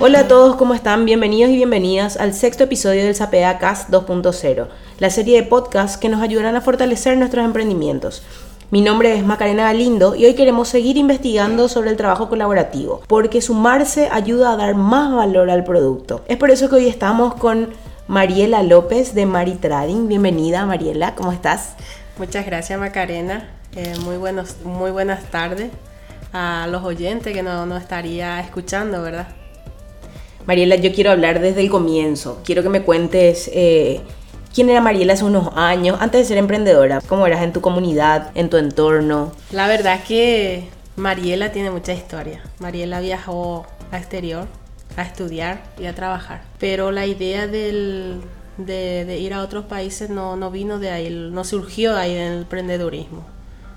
Hola a todos, ¿cómo están? Bienvenidos y bienvenidas al sexto episodio del Sapea Cast 2.0, la serie de podcasts que nos ayudarán a fortalecer nuestros emprendimientos. Mi nombre es Macarena Galindo y hoy queremos seguir investigando sobre el trabajo colaborativo, porque sumarse ayuda a dar más valor al producto. Es por eso que hoy estamos con Mariela López de Mari Trading. Bienvenida Mariela, ¿cómo estás? Muchas gracias Macarena, eh, muy, buenos, muy buenas tardes a los oyentes que no, no estaría escuchando, ¿verdad? Mariela, yo quiero hablar desde el comienzo. Quiero que me cuentes eh, quién era Mariela hace unos años, antes de ser emprendedora. ¿Cómo eras en tu comunidad, en tu entorno? La verdad es que Mariela tiene mucha historia. Mariela viajó a exterior a estudiar y a trabajar. Pero la idea del, de, ir a otros países no, no vino de ahí, no surgió ahí en el emprendedurismo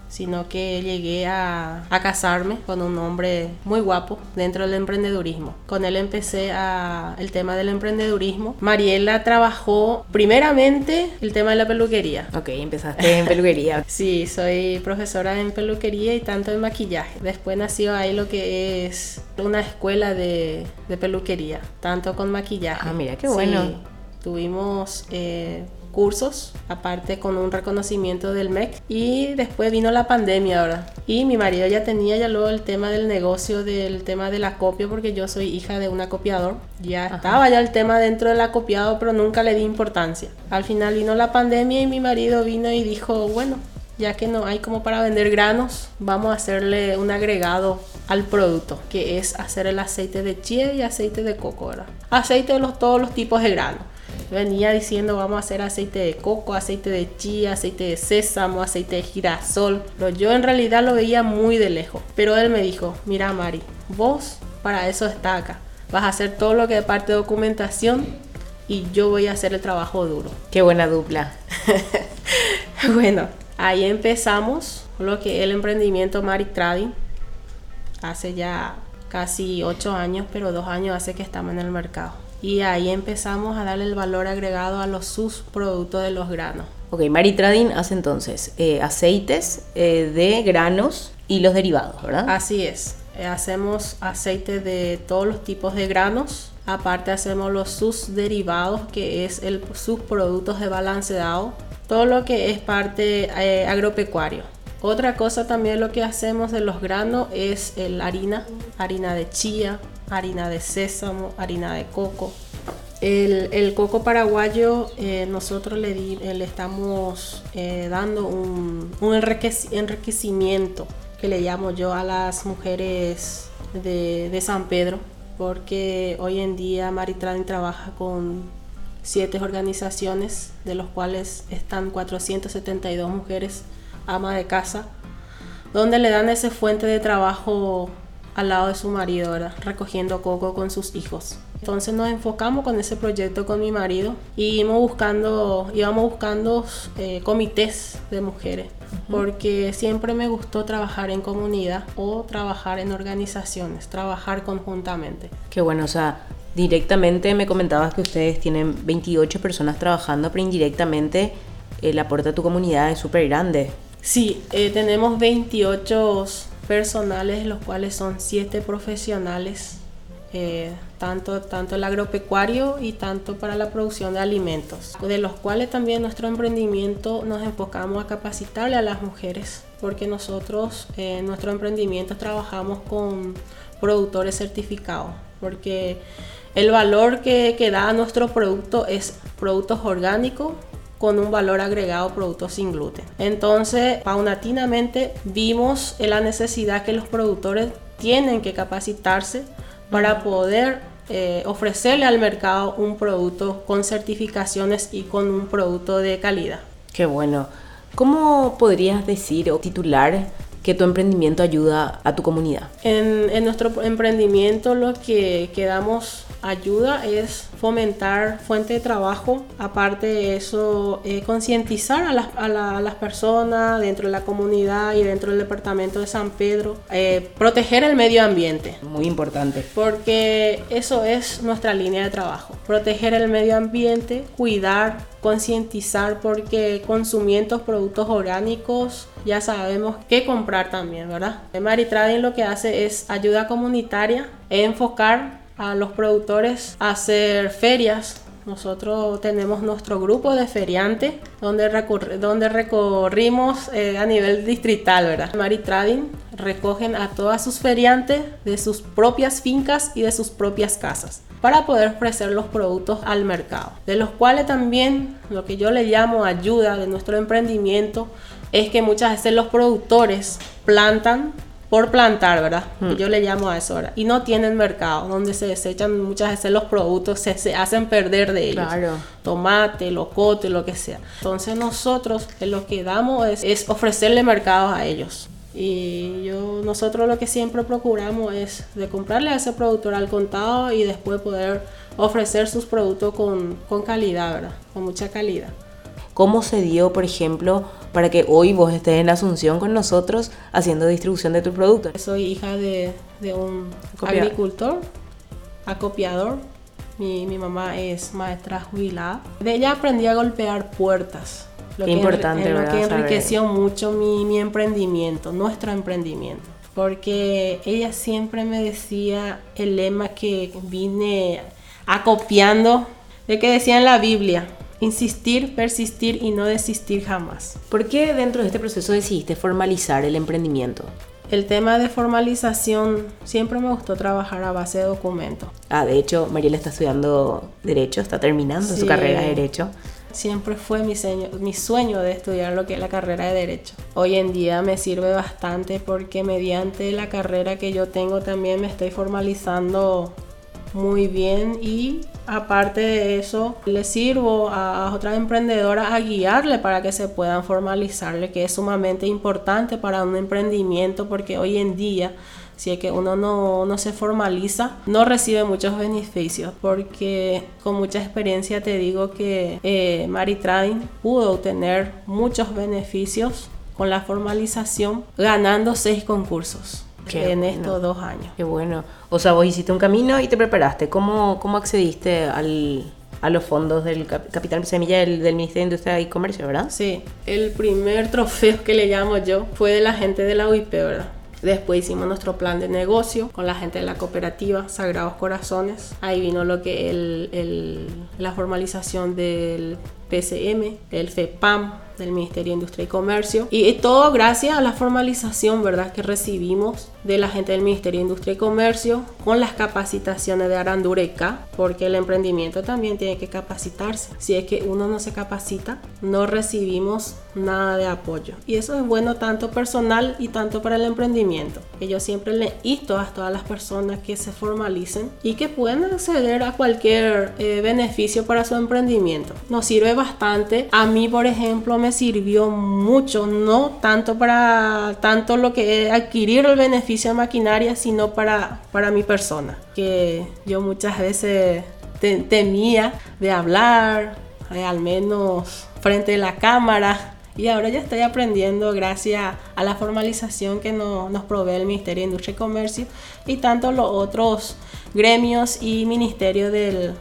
sino que llegué a, a, casarme con un hombre muy guapo dentro del emprendedurismo. Con él empecé a, el tema del emprendedurismo. Mariela trabajó primeramente el tema de la peluquería. Ok, empezaste en peluquería. sí, soy profesora en peluquería y tanto en maquillaje. Después nació ahí lo que es una escuela de, de peluquería, tanto con maquillaje. Ah, mira, qué bueno. Sí, tuvimos... Eh, cursos, aparte con un reconocimiento del MEC. Y después vino la pandemia ahora. Y mi marido ya tenía ya luego el tema del negocio, del tema del acopio, porque yo soy hija de un acopiador. Ya Ajá. estaba ya el tema dentro del acopiado, pero nunca le di importancia. Al final vino la pandemia y mi marido vino y dijo, bueno, ya que no hay como para vender granos, vamos a hacerle un agregado al producto, que es hacer el aceite de chía y aceite de coco, ¿verdad? Aceite de los, todos los tipos de granos venía diciendo vamos a hacer aceite de coco, aceite de chía, aceite de sésamo, aceite de girasol. Pero yo en realidad lo veía muy de lejos. Pero él me dijo, mira Mari, vos para eso está acá. Vas a hacer todo lo que es parte de documentación y yo voy a hacer el trabajo duro. Qué buena dupla. bueno, ahí empezamos lo que es el emprendimiento Mari Trading. Hace ya casi 8 años, pero 2 años hace que estamos en el mercado y ahí empezamos a darle el valor agregado a los subproductos de los granos. Ok, Mari Trading hace entonces eh, aceites eh, de granos y los derivados, ¿verdad? Así es. Eh, hacemos aceite de todos los tipos de granos. Aparte hacemos los subderivados, que es el subproductos de balanceado. Todo lo que es parte eh, agropecuario. Otra cosa también lo que hacemos de los granos es la harina, harina de chía, harina de sésamo, harina de coco. El, coco paraguayo eh, nosotros le, le estamos eh, dando un, un enriquecimiento que le llamo yo a las mujeres de, de San Pedro, porque hoy en día Maritran trabaja con siete organizaciones, de los cuales están 472 mujeres ama de casa, donde le dan ese fuente de trabajo al lado de su marido, ¿verdad? recogiendo coco con sus hijos. Entonces nos enfocamos con ese proyecto con mi marido y íbamos buscando, íbamos buscando eh, comités de mujeres, porque siempre me gustó trabajar en comunidad o trabajar en organizaciones, trabajar conjuntamente. Qué bueno, o sea, directamente me comentabas que ustedes tienen 28 personas trabajando, pero indirectamente el aporte a tu comunidad es súper grande. Sí, eh, tenemos 28 personales, los cuales son 7 profesionales, eh, tanto, tanto el agropecuario y tanto para la producción de alimentos, de los cuales también nuestro emprendimiento nos enfocamos a capacitarle a las mujeres, porque nosotros en eh, nuestro emprendimiento trabajamos con productores certificados, porque el valor que, que da nuestro producto es productos orgánicos con un valor agregado productos sin gluten. Entonces, paulatinamente vimos la necesidad que los productores tienen que capacitarse para poder eh, ofrecerle al mercado un producto con certificaciones y con un producto de calidad. Qué bueno. ¿Cómo podrías decir o titular que tu emprendimiento ayuda a tu comunidad? En, en nuestro emprendimiento lo que, que damos ayuda es fomentar fuente de trabajo, aparte de eso, eh, concientizar a, las, a, la, a las personas dentro de la comunidad y dentro del departamento de San Pedro, eh, proteger el medio ambiente. Muy importante. Porque eso es nuestra línea de trabajo, proteger el medio ambiente, cuidar, concientizar, porque consumiendo productos orgánicos ya sabemos qué comprar también, ¿verdad? Mari Trading lo que hace es ayuda comunitaria, enfocar a los productores a hacer ferias nosotros tenemos nuestro grupo de feriantes donde, donde recorrimos eh, a nivel distrital, ¿verdad? Mari Trading recogen a todas sus feriantes de sus propias fincas y de sus propias casas para poder ofrecer los productos al mercado, de los cuales también lo que yo le llamo ayuda de nuestro emprendimiento es que muchas veces los productores plantan por plantar, ¿verdad? Mm. Yo le llamo a eso ahora. Y no tienen mercado, donde se desechan muchas veces los productos, se, hacen perder de ellos. Claro. Tomate, locote, lo que sea. Entonces nosotros lo que damos es, es ofrecerle mercados a ellos. Y yo, nosotros lo que siempre procuramos es de comprarle a ese productor al contado y después poder ofrecer sus productos con, con calidad, ¿verdad? Con mucha calidad. ¿Cómo se dio, por ejemplo, para que hoy vos estés en Asunción con nosotros haciendo distribución de tu producto? Soy hija de, un agricultor, acopiador. Mi, mamá es maestra jubilada. De ella aprendí a golpear puertas. Lo que importante, Lo que enriqueció mucho mi, mi emprendimiento, nuestro emprendimiento porque ella siempre me decía el lema que vine acopiando de que decía en la Biblia, Insistir, persistir y no desistir jamás. ¿Por qué dentro de este proceso decidiste formalizar el emprendimiento? El tema de formalización siempre me gustó trabajar a base de documentos. Ah, de hecho, Mariela está estudiando Derecho, está terminando su carrera de Derecho. Siempre fue mi, sueño, mi sueño de estudiar lo que es la carrera de Derecho. Hoy en día me sirve bastante porque mediante la carrera que yo tengo también me estoy formalizando muy bien y aparte de eso le sirvo a otras emprendedoras a guiarle para que se puedan formalizarle que es sumamente importante para un emprendimiento porque hoy en día si es que uno no, se formaliza, no recibe muchos beneficios, porque con mucha experiencia te digo que eh, pudo obtener muchos beneficios con la formalización ganando seis concursos en estos dos años. Qué bueno. O sea, vos hiciste un camino y te preparaste. ¿Cómo, cómo accediste al, a los fondos del Capital Semilla del, del, Ministerio de Industria y Comercio, verdad? Sí. El primer trofeo que le llamo yo fue de la gente de la UIP, ¿verdad? Después hicimos nuestro plan de negocio con la gente de la cooperativa Sagrados Corazones. Ahí vino lo que el, el, la formalización del PCM, el FEPAM, del Ministerio de Industria y Comercio. Y todo gracias a la formalización, ¿verdad?, que recibimos de la gente del Ministerio de Industria y Comercio con las capacitaciones de Arandureca, porque el emprendimiento también tiene que capacitarse. Si es que uno no se capacita, no recibimos nada de apoyo. Y eso es bueno tanto personal y tanto para el emprendimiento. Que yo siempre le insto a todas las personas que se formalicen y que puedan acceder a cualquier eh, beneficio para su emprendimiento. Nos sirve bastante. A mí, por ejemplo, me sirvió mucho, no tanto para tanto lo que adquirir el beneficio de maquinaria, sino para, para mi persona, que yo muchas veces temía de hablar, eh, al menos frente a la cámara. Y ahora ya estoy aprendiendo gracias a la formalización que nos provee el Ministerio de Industria y Comercio y tanto los otros gremios y ministerios de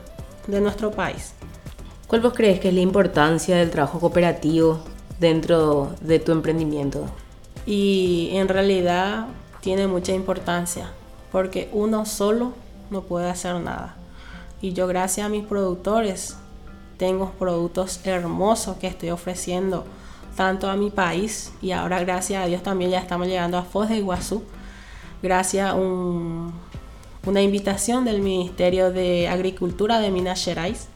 nuestro país. ¿Cuál vos crees que es la importancia del trabajo cooperativo dentro de tu emprendimiento? Y en realidad tiene mucha importancia porque uno solo no puede hacer nada. Y yo gracias a mis productores tengo productos hermosos que estoy ofreciendo tanto a mi país y ahora gracias a Dios también ya estamos llegando a Foz de Iguazú gracias a una invitación del Ministerio de Agricultura de Minas Gerais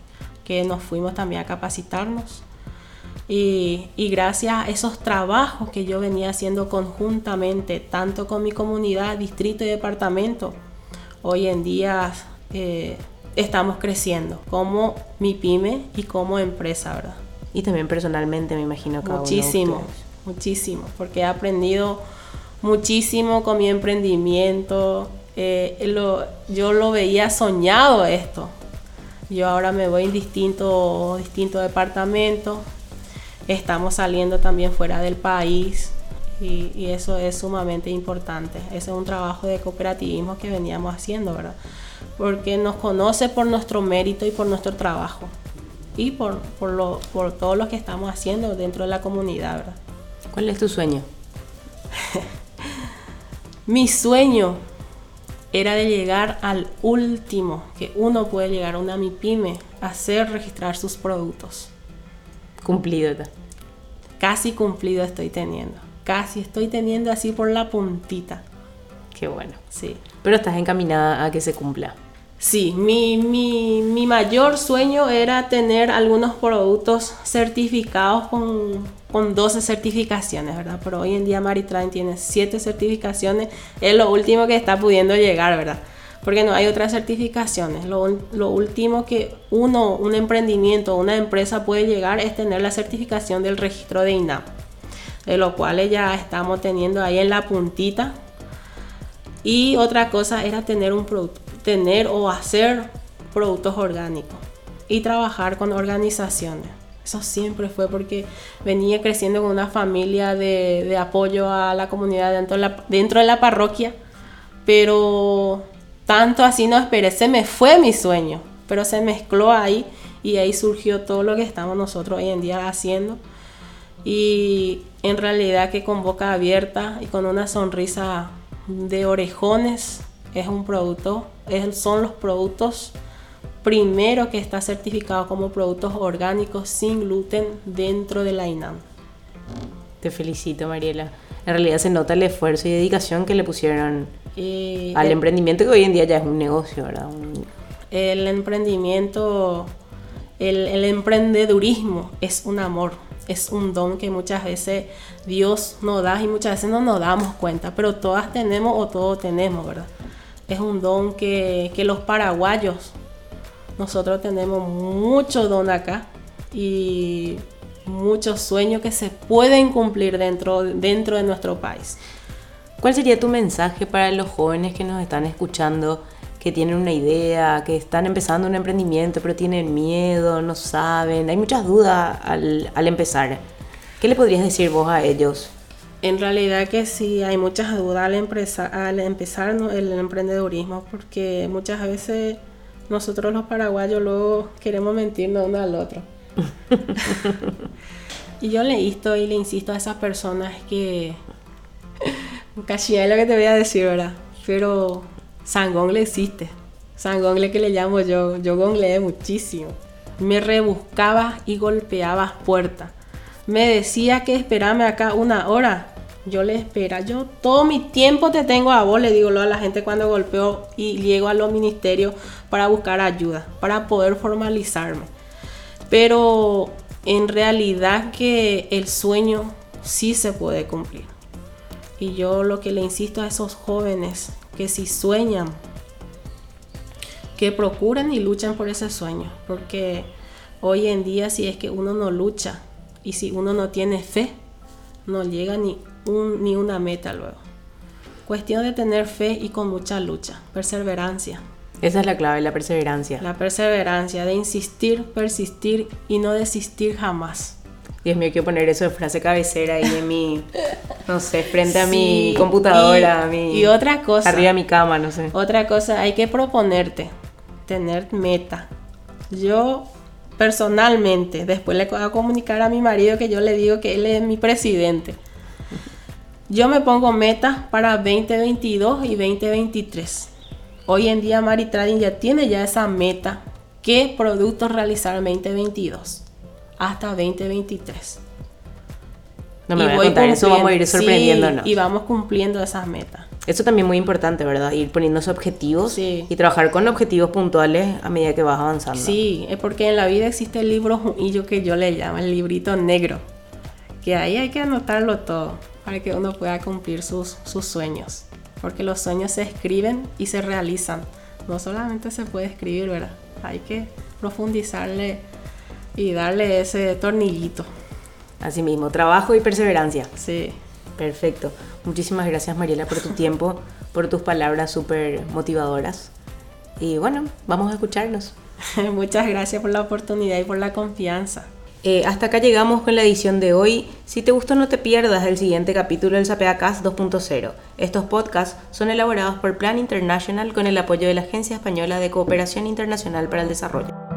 que nos fuimos también a capacitarnos. Y, gracias a esos trabajos que yo venía haciendo conjuntamente, tanto con mi comunidad, distrito y departamento, hoy en día eh, estamos creciendo como mi pyme y como empresa, ¿verdad? Y también personalmente, me imagino. que muchísimo, muchísimo, porque he aprendido muchísimo con mi emprendimiento. Eh, yo lo veía soñado esto, yo ahora me voy en distintos distinto departamentos. Estamos saliendo también fuera del país y, eso es sumamente importante. Ese es un trabajo de cooperativismo que veníamos haciendo, ¿verdad? Porque nos conoce por nuestro mérito y por nuestro trabajo y por, por, lo, por todo lo que estamos haciendo dentro de la comunidad, ¿verdad? ¿Cuál es tu sueño? Mi sueño era de llegar al último que uno puede llegar a una MIPYME, hacer registrar sus productos. Cumplido. Casi cumplido estoy teniendo. Casi estoy teniendo así por la puntita. Qué bueno. Sí. Pero estás encaminada a que se cumpla. Sí, mi, mi, mi mayor sueño era tener algunos productos certificados con, con 12 certificaciones, ¿verdad? Pero hoy en día Maritrain tiene 7 certificaciones, es lo último que está pudiendo llegar, ¿verdad? Porque no hay otras certificaciones. Lo, lo último que uno, un emprendimiento, una empresa puede llegar es tener la certificación del registro de INAM, de lo cual ya estamos teniendo ahí en la puntita. Y otra cosa era tener un producto tener o hacer productos orgánicos y trabajar con organizaciones. Eso siempre fue porque venía creciendo con una familia de, apoyo a la comunidad dentro de la, dentro de la parroquia, pero tanto así no esperé, se me fue mi sueño, pero se mezcló ahí y ahí surgió todo lo que estamos nosotros hoy en día haciendo. Y en realidad que con boca abierta y con una sonrisa de orejones es un producto, son los productos primero que está certificado como productos orgánicos sin gluten dentro de la INAM. Te felicito, Mariela. En realidad se nota el esfuerzo y dedicación que le pusieron eh, al emprendimiento que hoy en día ya es un negocio, ¿verdad? El emprendimiento, el, el emprendedurismo es un amor, es un don que muchas veces Dios nos da y muchas veces no nos damos cuenta, pero todas tenemos o todos tenemos, ¿verdad? Es un don que, los paraguayos, nosotros tenemos mucho don acá y muchos sueños que se pueden cumplir dentro, dentro de nuestro país. ¿Cuál sería tu mensaje para los jóvenes que nos están escuchando, que tienen una idea, que están empezando un emprendimiento, pero tienen miedo, no saben, hay muchas dudas al, al empezar? ¿Qué le podrías decir vos a ellos? En realidad que sí, hay muchas dudas al, al empezar el emprendedurismo, porque muchas veces nosotros los paraguayos luego queremos mentirnos uno al otro. y yo le insto y le insisto a esas personas que... Casi es lo que te voy a decir, ¿verdad? Pero Sangón le existe. Sangón le que le llamo yo. Yo gongleé muchísimo. Me rebuscaba y golpeaba puertas me decía que esperame acá una hora. Yo le espera, yo todo mi tiempo te tengo a vos, le digo a la gente cuando golpeo y llego a los ministerios para buscar ayuda, para poder formalizarme. Pero en realidad que el sueño sí se puede cumplir. Y yo lo que le insisto a esos jóvenes que si sueñan, que procuren y luchen por ese sueño, porque hoy en día si es que uno no lucha, y si uno no tiene fe, no llega ni, un, ni una meta luego. Cuestión de tener fe y con mucha lucha, perseverancia. Esa es la clave, la perseverancia. La perseverancia, de insistir, persistir y no desistir jamás. Dios mío, quiero poner eso de frase cabecera ahí en mi, no sé, frente a mi computadora, y, mi, y otra cosa, arriba de mi cama, no sé. Otra cosa, hay que proponerte, tener meta. Yo personalmente. Después le voy a comunicar a mi marido que yo le digo que él es mi presidente. Yo me pongo metas para 2022 y 2023. Hoy en día Mari Trading ya tiene ya esa meta. ¿Qué productos realizar en 2022 hasta 2023? No me voy, a contar, eso vamos a ir sorprendiéndonos. y vamos cumpliendo esas metas. Eso también es muy importante, ¿verdad? Ir poniéndose objetivos y trabajar con objetivos puntuales a medida que vas avanzando. Sí, es porque en la vida existe el libro y yo que yo le llamo el librito negro, que ahí hay que anotarlo todo para que uno pueda cumplir sus, sus sueños, porque los sueños se escriben y se realizan, no solamente se puede escribir, ¿verdad? Hay que profundizarle y darle ese tornillito. Así mismo, trabajo y perseverancia. Sí. Perfecto. Muchísimas gracias Mariela por tu tiempo, por tus palabras súper motivadoras. Y bueno, vamos a escucharnos. Muchas gracias por la oportunidad y por la confianza. Eh, hasta acá llegamos con la edición de hoy. Si te gustó no te pierdas el siguiente capítulo del Sapeacast 2.0. Estos podcasts son elaborados por Plan International con el apoyo de la Agencia Española de Cooperación Internacional para el Desarrollo.